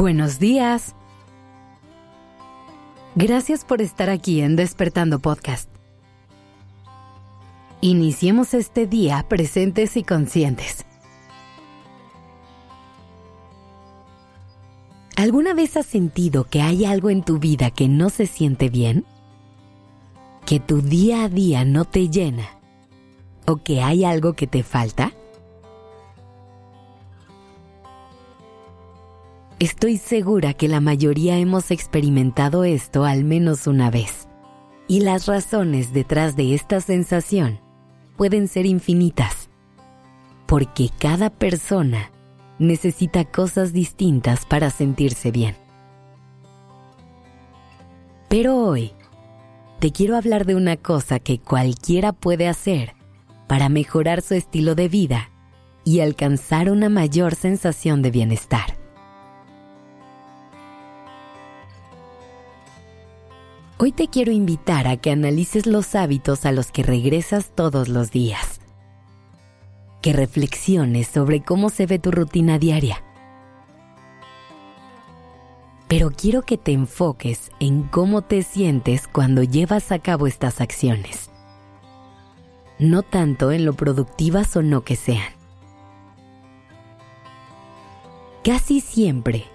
Buenos días. Gracias por estar aquí en Despertando Podcast. Iniciemos este día presentes y conscientes. ¿Alguna vez has sentido que hay algo en tu vida que no se siente bien? ¿Que tu día a día no te llena? ¿O que hay algo que te falta? Estoy segura que la mayoría hemos experimentado esto al menos una vez. Y las razones detrás de esta sensación pueden ser infinitas. Porque cada persona necesita cosas distintas para sentirse bien. Pero hoy te quiero hablar de una cosa que cualquiera puede hacer para mejorar su estilo de vida y alcanzar una mayor sensación de bienestar. Hoy te quiero invitar a que analices los hábitos a los que regresas todos los días. Que reflexiones sobre cómo se ve tu rutina diaria. Pero quiero que te enfoques en cómo te sientes cuando llevas a cabo estas acciones. No tanto en lo productivas o no que sean. Casi siempre,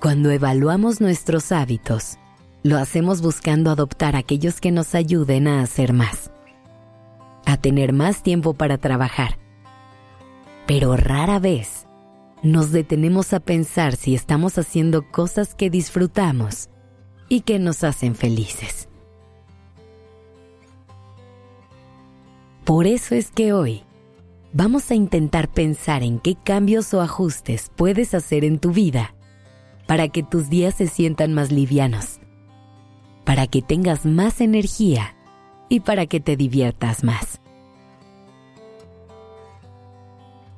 cuando evaluamos nuestros hábitos, lo hacemos buscando adoptar aquellos que nos ayuden a hacer más, a tener más tiempo para trabajar. Pero rara vez nos detenemos a pensar si estamos haciendo cosas que disfrutamos y que nos hacen felices. Por eso es que hoy vamos a intentar pensar en qué cambios o ajustes puedes hacer en tu vida para que tus días se sientan más livianos para que tengas más energía y para que te diviertas más.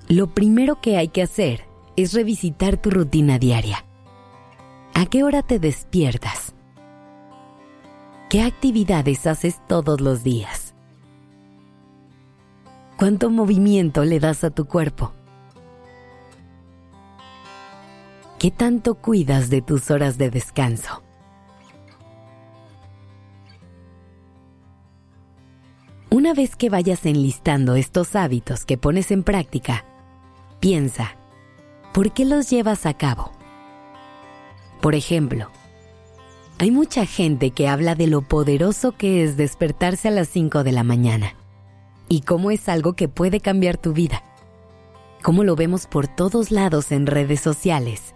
Lo primero que hay que hacer es revisitar tu rutina diaria. ¿A qué hora te despiertas? ¿Qué actividades haces todos los días? ¿Cuánto movimiento le das a tu cuerpo? ¿Qué tanto cuidas de tus horas de descanso? Una vez que vayas enlistando estos hábitos que pones en práctica, piensa, ¿por qué los llevas a cabo? Por ejemplo, hay mucha gente que habla de lo poderoso que es despertarse a las 5 de la mañana y cómo es algo que puede cambiar tu vida. Cómo lo vemos por todos lados en redes sociales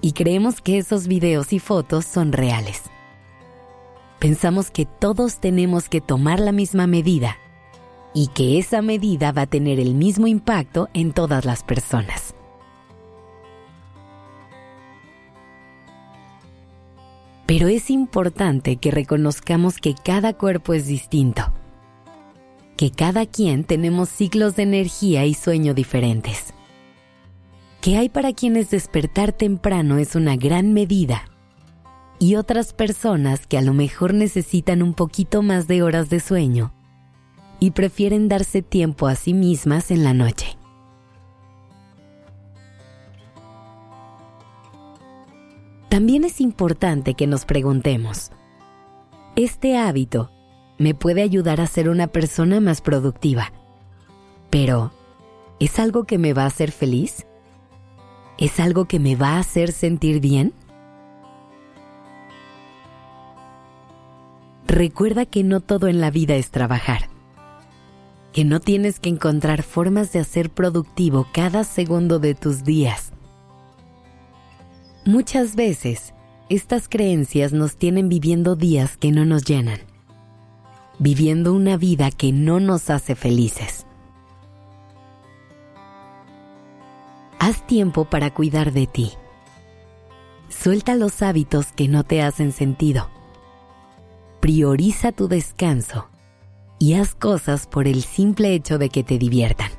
y creemos que esos videos y fotos son reales pensamos que todos tenemos que tomar la misma medida y que esa medida va a tener el mismo impacto en todas las personas. Pero es importante que reconozcamos que cada cuerpo es distinto, que cada quien tenemos ciclos de energía y sueño diferentes, que hay para quienes despertar temprano es una gran medida y otras personas que a lo mejor necesitan un poquito más de horas de sueño y prefieren darse tiempo a sí mismas en la noche. También es importante que nos preguntemos, ¿este hábito me puede ayudar a ser una persona más productiva? Pero, ¿es algo que me va a hacer feliz? ¿Es algo que me va a hacer sentir bien? Recuerda que no todo en la vida es trabajar, que no tienes que encontrar formas de hacer productivo cada segundo de tus días. Muchas veces, estas creencias nos tienen viviendo días que no nos llenan, viviendo una vida que no nos hace felices. Haz tiempo para cuidar de ti. Suelta los hábitos que no te hacen sentido prioriza tu descanso y haz cosas por el simple hecho de que te diviertan.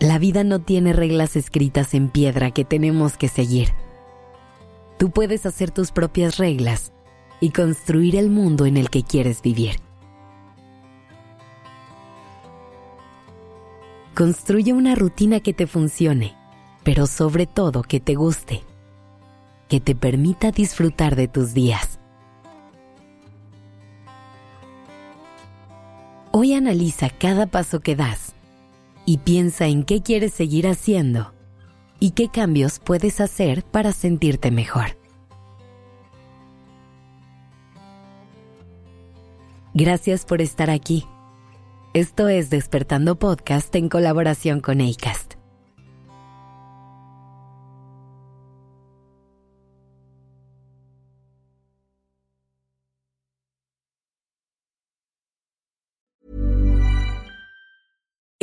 La vida no tiene reglas escritas en piedra que tenemos que seguir. Tú puedes hacer tus propias reglas y construir el mundo en el que quieres vivir. Construye una rutina que te funcione pero sobre todo que te guste, que te permita disfrutar de tus días. Hoy analiza cada paso que das y piensa en qué quieres seguir haciendo y qué cambios puedes hacer para sentirte mejor. Gracias por estar aquí. Esto es Despertando Podcast en colaboración con ACAST.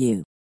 you.